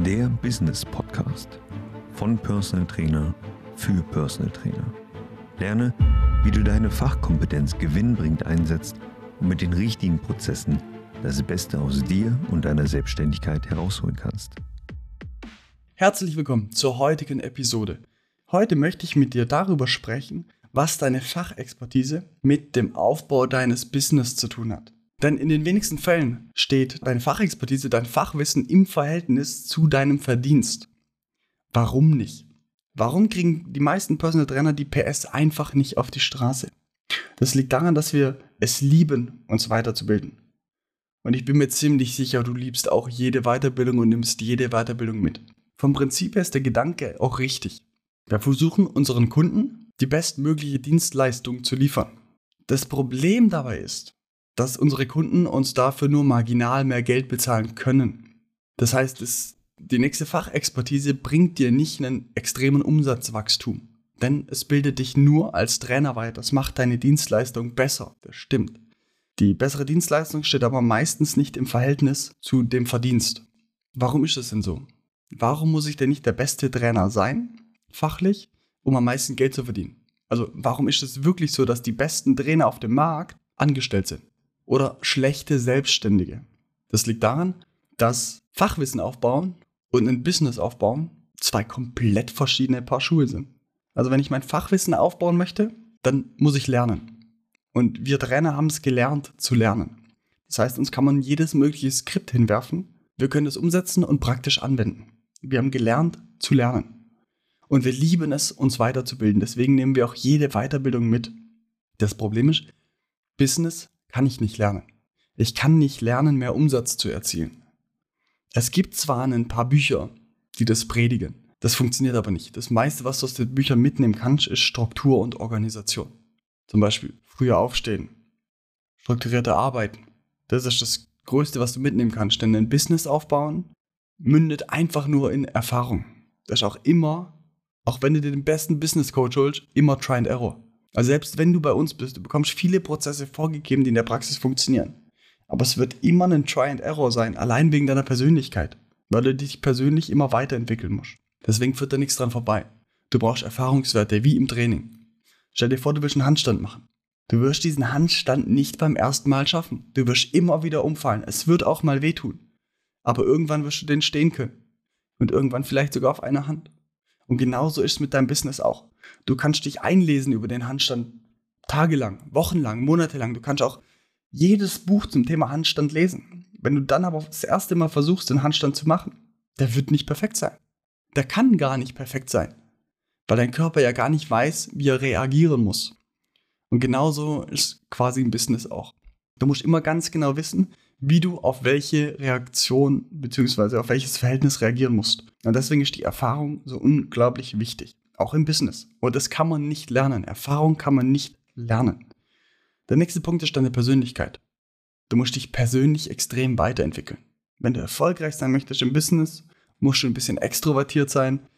der Business Podcast von Personal Trainer für Personal Trainer. Lerne, wie du deine Fachkompetenz gewinnbringend einsetzt und mit den richtigen Prozessen das Beste aus dir und deiner Selbstständigkeit herausholen kannst. Herzlich willkommen zur heutigen Episode. Heute möchte ich mit dir darüber sprechen, was deine Fachexpertise mit dem Aufbau deines Business zu tun hat. Denn in den wenigsten Fällen steht deine Fachexpertise, dein Fachwissen im Verhältnis zu deinem Verdienst. Warum nicht? Warum kriegen die meisten Personal Trainer die PS einfach nicht auf die Straße? Das liegt daran, dass wir es lieben, uns weiterzubilden. Und ich bin mir ziemlich sicher, du liebst auch jede Weiterbildung und nimmst jede Weiterbildung mit. Vom Prinzip her ist der Gedanke auch richtig. Wir versuchen unseren Kunden die bestmögliche Dienstleistung zu liefern. Das Problem dabei ist, dass unsere Kunden uns dafür nur marginal mehr Geld bezahlen können. Das heißt, es, die nächste Fachexpertise bringt dir nicht einen extremen Umsatzwachstum. Denn es bildet dich nur als Trainer weiter. Das macht deine Dienstleistung besser. Das stimmt. Die bessere Dienstleistung steht aber meistens nicht im Verhältnis zu dem Verdienst. Warum ist das denn so? Warum muss ich denn nicht der beste Trainer sein, fachlich, um am meisten Geld zu verdienen? Also warum ist es wirklich so, dass die besten Trainer auf dem Markt angestellt sind? Oder schlechte Selbstständige. Das liegt daran, dass Fachwissen aufbauen und ein Business aufbauen zwei komplett verschiedene Paar Schuhe sind. Also wenn ich mein Fachwissen aufbauen möchte, dann muss ich lernen. Und wir Trainer haben es gelernt zu lernen. Das heißt, uns kann man jedes mögliche Skript hinwerfen. Wir können es umsetzen und praktisch anwenden. Wir haben gelernt zu lernen. Und wir lieben es, uns weiterzubilden. Deswegen nehmen wir auch jede Weiterbildung mit. Das Problem ist, Business kann ich nicht lernen. Ich kann nicht lernen, mehr Umsatz zu erzielen. Es gibt zwar ein paar Bücher, die das predigen. Das funktioniert aber nicht. Das meiste, was du aus den Büchern mitnehmen kannst, ist Struktur und Organisation. Zum Beispiel früher aufstehen, strukturierte Arbeiten. Das ist das Größte, was du mitnehmen kannst. Denn ein Business aufbauen mündet einfach nur in Erfahrung. Das ist auch immer, auch wenn du dir den besten Business Coach holst, immer Try and Error. Also selbst wenn du bei uns bist, du bekommst viele Prozesse vorgegeben, die in der Praxis funktionieren. Aber es wird immer ein Try and Error sein, allein wegen deiner Persönlichkeit, weil du dich persönlich immer weiterentwickeln musst. Deswegen führt da nichts dran vorbei. Du brauchst Erfahrungswerte, wie im Training. Stell dir vor, du willst einen Handstand machen. Du wirst diesen Handstand nicht beim ersten Mal schaffen. Du wirst immer wieder umfallen. Es wird auch mal wehtun. Aber irgendwann wirst du den stehen können. Und irgendwann vielleicht sogar auf einer Hand. Und genauso ist es mit deinem Business auch. Du kannst dich einlesen über den Handstand tagelang, wochenlang, monatelang. Du kannst auch jedes Buch zum Thema Handstand lesen. Wenn du dann aber das erste Mal versuchst, den Handstand zu machen, der wird nicht perfekt sein. Der kann gar nicht perfekt sein, weil dein Körper ja gar nicht weiß, wie er reagieren muss. Und genauso ist quasi ein Business auch. Du musst immer ganz genau wissen, wie du auf welche Reaktion bzw. auf welches Verhältnis reagieren musst. Und deswegen ist die Erfahrung so unglaublich wichtig, auch im Business. Und das kann man nicht lernen. Erfahrung kann man nicht lernen. Der nächste Punkt ist deine Persönlichkeit. Du musst dich persönlich extrem weiterentwickeln. Wenn du erfolgreich sein möchtest im Business, musst du ein bisschen extrovertiert sein.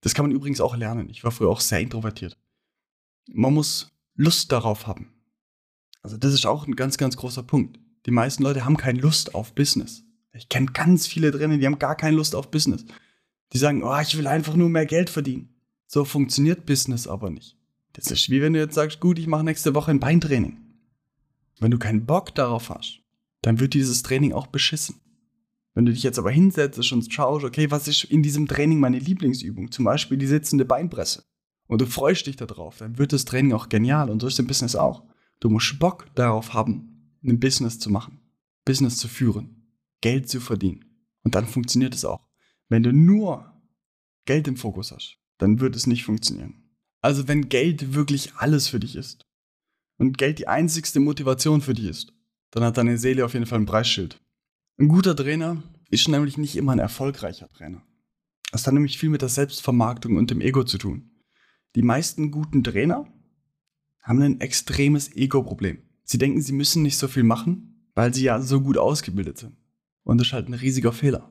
Das kann man übrigens auch lernen. Ich war früher auch sehr introvertiert. Man muss Lust darauf haben. Also das ist auch ein ganz, ganz großer Punkt. Die meisten Leute haben keine Lust auf Business. Ich kenne ganz viele drinnen, die haben gar keine Lust auf Business. Die sagen, oh, ich will einfach nur mehr Geld verdienen. So funktioniert Business aber nicht. Das ist wie wenn du jetzt sagst, gut, ich mache nächste Woche ein Beintraining. Wenn du keinen Bock darauf hast, dann wird dieses Training auch beschissen. Wenn du dich jetzt aber hinsetzt und schaust, okay, was ist in diesem Training meine Lieblingsübung? Zum Beispiel die sitzende Beinpresse. Und du freust dich darauf, dann wird das Training auch genial und so ist im Business auch. Du musst Bock darauf haben, ein Business zu machen, Business zu führen, Geld zu verdienen. Und dann funktioniert es auch. Wenn du nur Geld im Fokus hast, dann wird es nicht funktionieren. Also wenn Geld wirklich alles für dich ist und Geld die einzigste Motivation für dich ist, dann hat deine Seele auf jeden Fall ein Preisschild. Ein guter Trainer ist nämlich nicht immer ein erfolgreicher Trainer. Es hat nämlich viel mit der Selbstvermarktung und dem Ego zu tun. Die meisten guten Trainer haben ein extremes Ego-Problem. Sie denken, sie müssen nicht so viel machen, weil sie ja so gut ausgebildet sind. Und das ist halt ein riesiger Fehler.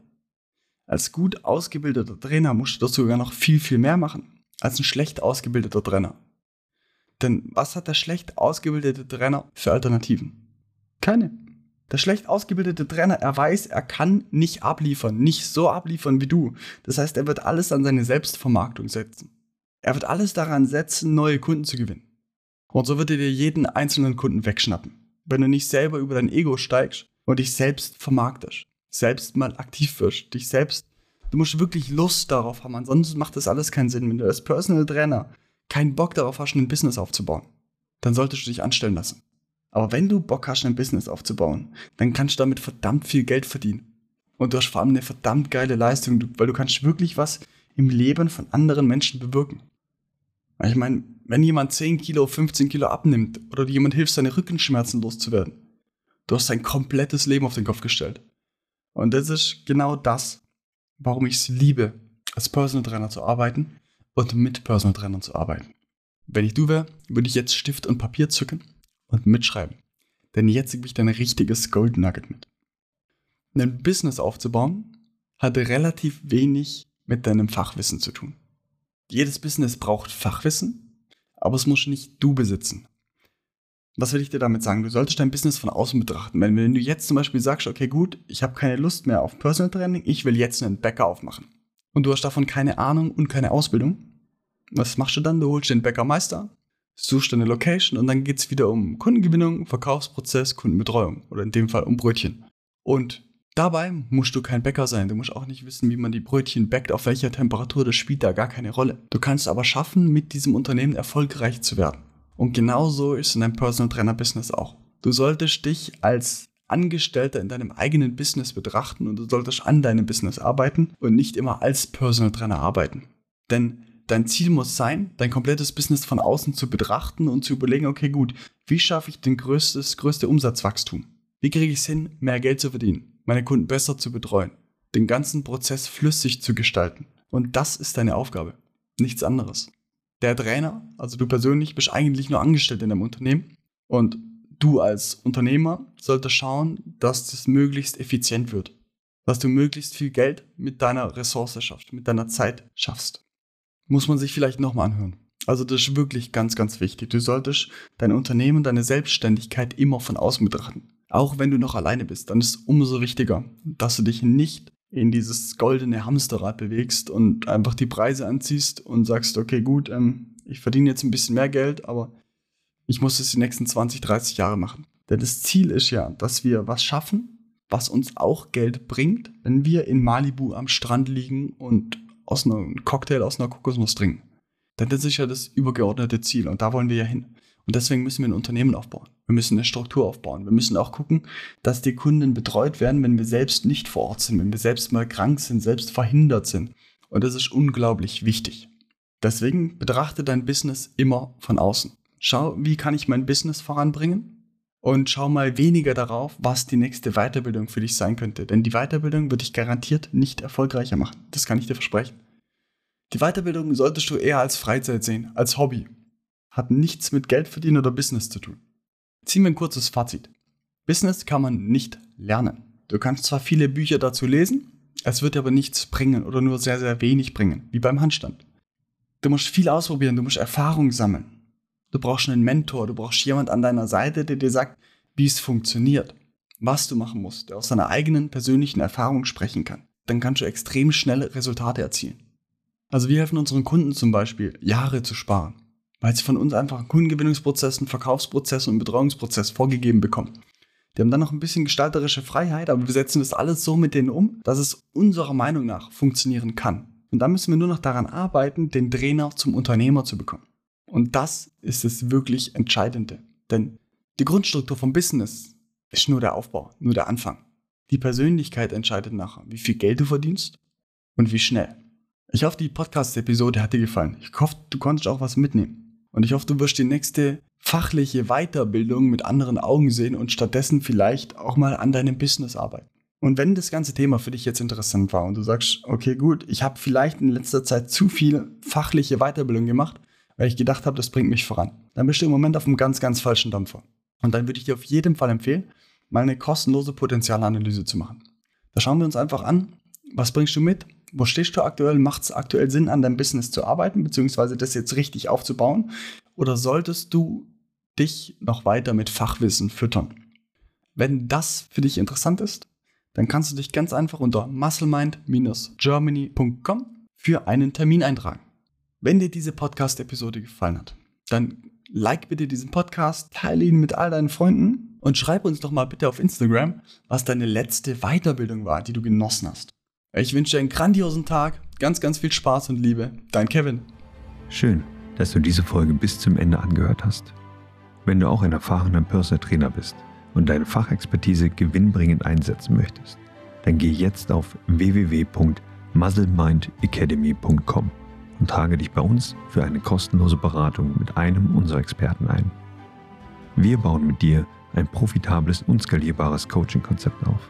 Als gut ausgebildeter Trainer musst du doch sogar noch viel, viel mehr machen als ein schlecht ausgebildeter Trainer. Denn was hat der schlecht ausgebildete Trainer für Alternativen? Keine. Der schlecht ausgebildete Trainer, er weiß, er kann nicht abliefern, nicht so abliefern wie du. Das heißt, er wird alles an seine Selbstvermarktung setzen. Er wird alles daran setzen, neue Kunden zu gewinnen. Und so wird er dir jeden einzelnen Kunden wegschnappen. Wenn du nicht selber über dein Ego steigst und dich selbst vermarktest, selbst mal aktiv wirst, dich selbst, du musst wirklich Lust darauf haben, ansonsten macht das alles keinen Sinn. Wenn du als Personal Trainer keinen Bock darauf hast, ein Business aufzubauen, dann solltest du dich anstellen lassen. Aber wenn du Bock hast, ein Business aufzubauen, dann kannst du damit verdammt viel Geld verdienen. Und du hast vor allem eine verdammt geile Leistung, weil du kannst wirklich was im Leben von anderen Menschen bewirken. Ich meine, wenn jemand 10 Kilo, 15 Kilo abnimmt oder jemand hilft, seine Rückenschmerzen loszuwerden, du hast sein komplettes Leben auf den Kopf gestellt. Und das ist genau das, warum ich es liebe, als Personal Trainer zu arbeiten und mit Personal Trainern zu arbeiten. Wenn ich du wäre, würde ich jetzt Stift und Papier zücken und mitschreiben. Denn jetzt gebe ich dir ein richtiges Gold Nugget mit. Ein Business aufzubauen hat relativ wenig mit deinem Fachwissen zu tun. Jedes Business braucht Fachwissen, aber es muss nicht du besitzen. Was will ich dir damit sagen? Du solltest dein Business von außen betrachten. Wenn, wenn du jetzt zum Beispiel sagst, okay, gut, ich habe keine Lust mehr auf Personal Training, ich will jetzt einen Bäcker aufmachen. Und du hast davon keine Ahnung und keine Ausbildung. Was machst du dann? Du holst den Bäckermeister, suchst deine Location und dann geht es wieder um Kundengewinnung, Verkaufsprozess, Kundenbetreuung oder in dem Fall um Brötchen. Und dabei musst du kein Bäcker sein. Du musst auch nicht wissen, wie man die Brötchen backt, auf welcher Temperatur. Das spielt da gar keine Rolle. Du kannst aber schaffen, mit diesem Unternehmen erfolgreich zu werden. Und genauso ist in deinem Personal Trainer Business auch. Du solltest dich als Angestellter in deinem eigenen Business betrachten und du solltest an deinem Business arbeiten und nicht immer als Personal Trainer arbeiten. Denn dein Ziel muss sein, dein komplettes Business von außen zu betrachten und zu überlegen, okay, gut, wie schaffe ich den größtes, größte Umsatzwachstum? Wie kriege ich es hin, mehr Geld zu verdienen, meine Kunden besser zu betreuen, den ganzen Prozess flüssig zu gestalten? Und das ist deine Aufgabe, nichts anderes. Der Trainer, also du persönlich, bist eigentlich nur angestellt in deinem Unternehmen und du als Unternehmer solltest schauen, dass das möglichst effizient wird, dass du möglichst viel Geld mit deiner Ressource schaffst, mit deiner Zeit schaffst muss man sich vielleicht nochmal anhören. Also das ist wirklich ganz, ganz wichtig. Du solltest dein Unternehmen, deine Selbstständigkeit immer von außen betrachten. Auch wenn du noch alleine bist, dann ist es umso wichtiger, dass du dich nicht in dieses goldene Hamsterrad bewegst und einfach die Preise anziehst und sagst, okay, gut, ähm, ich verdiene jetzt ein bisschen mehr Geld, aber ich muss es die nächsten 20, 30 Jahre machen. Denn das Ziel ist ja, dass wir was schaffen, was uns auch Geld bringt, wenn wir in Malibu am Strand liegen und aus einem Cocktail aus einer Kokosnuss trinken. Denn das ist ja das übergeordnete Ziel und da wollen wir ja hin. Und deswegen müssen wir ein Unternehmen aufbauen. Wir müssen eine Struktur aufbauen. Wir müssen auch gucken, dass die Kunden betreut werden, wenn wir selbst nicht vor Ort sind, wenn wir selbst mal krank sind, selbst verhindert sind. Und das ist unglaublich wichtig. Deswegen betrachte dein Business immer von außen. Schau, wie kann ich mein Business voranbringen? und schau mal weniger darauf, was die nächste Weiterbildung für dich sein könnte. Denn die Weiterbildung wird dich garantiert nicht erfolgreicher machen. Das kann ich dir versprechen. Die Weiterbildung solltest du eher als Freizeit sehen, als Hobby. Hat nichts mit Geld verdienen oder Business zu tun. Ziehen wir ein kurzes Fazit. Business kann man nicht lernen. Du kannst zwar viele Bücher dazu lesen, es wird aber nichts bringen oder nur sehr, sehr wenig bringen, wie beim Handstand. Du musst viel ausprobieren, du musst Erfahrung sammeln. Du brauchst einen Mentor, du brauchst jemand an deiner Seite, der dir sagt, wie es funktioniert, was du machen musst, der aus seiner eigenen persönlichen Erfahrung sprechen kann. Dann kannst du extrem schnell Resultate erzielen. Also wir helfen unseren Kunden zum Beispiel, Jahre zu sparen, weil sie von uns einfach einen Kundengewinnungsprozess, einen Verkaufsprozess und einen Betreuungsprozess vorgegeben bekommen. Die haben dann noch ein bisschen gestalterische Freiheit, aber wir setzen das alles so mit denen um, dass es unserer Meinung nach funktionieren kann. Und dann müssen wir nur noch daran arbeiten, den Trainer zum Unternehmer zu bekommen. Und das ist das wirklich Entscheidende. Denn die Grundstruktur vom Business ist nur der Aufbau, nur der Anfang. Die Persönlichkeit entscheidet nachher, wie viel Geld du verdienst und wie schnell. Ich hoffe, die Podcast-Episode hat dir gefallen. Ich hoffe, du konntest auch was mitnehmen. Und ich hoffe, du wirst die nächste fachliche Weiterbildung mit anderen Augen sehen und stattdessen vielleicht auch mal an deinem Business arbeiten. Und wenn das ganze Thema für dich jetzt interessant war und du sagst, okay, gut, ich habe vielleicht in letzter Zeit zu viel fachliche Weiterbildung gemacht, weil ich gedacht habe, das bringt mich voran. Dann bist du im Moment auf einem ganz, ganz falschen Dampfer. Und dann würde ich dir auf jeden Fall empfehlen, mal eine kostenlose Potenzialanalyse zu machen. Da schauen wir uns einfach an, was bringst du mit, wo stehst du aktuell, macht es aktuell Sinn, an deinem Business zu arbeiten, beziehungsweise das jetzt richtig aufzubauen, oder solltest du dich noch weiter mit Fachwissen füttern? Wenn das für dich interessant ist, dann kannst du dich ganz einfach unter musclemind-germany.com für einen Termin eintragen. Wenn dir diese Podcast-Episode gefallen hat, dann like bitte diesen Podcast, teile ihn mit all deinen Freunden und schreib uns doch mal bitte auf Instagram, was deine letzte Weiterbildung war, die du genossen hast. Ich wünsche dir einen grandiosen Tag, ganz, ganz viel Spaß und Liebe. Dein Kevin. Schön, dass du diese Folge bis zum Ende angehört hast. Wenn du auch ein erfahrener Personal Trainer bist und deine Fachexpertise gewinnbringend einsetzen möchtest, dann geh jetzt auf www.muzzlemindacademy.com und trage dich bei uns für eine kostenlose Beratung mit einem unserer Experten ein. Wir bauen mit dir ein profitables und skalierbares Coaching-Konzept auf,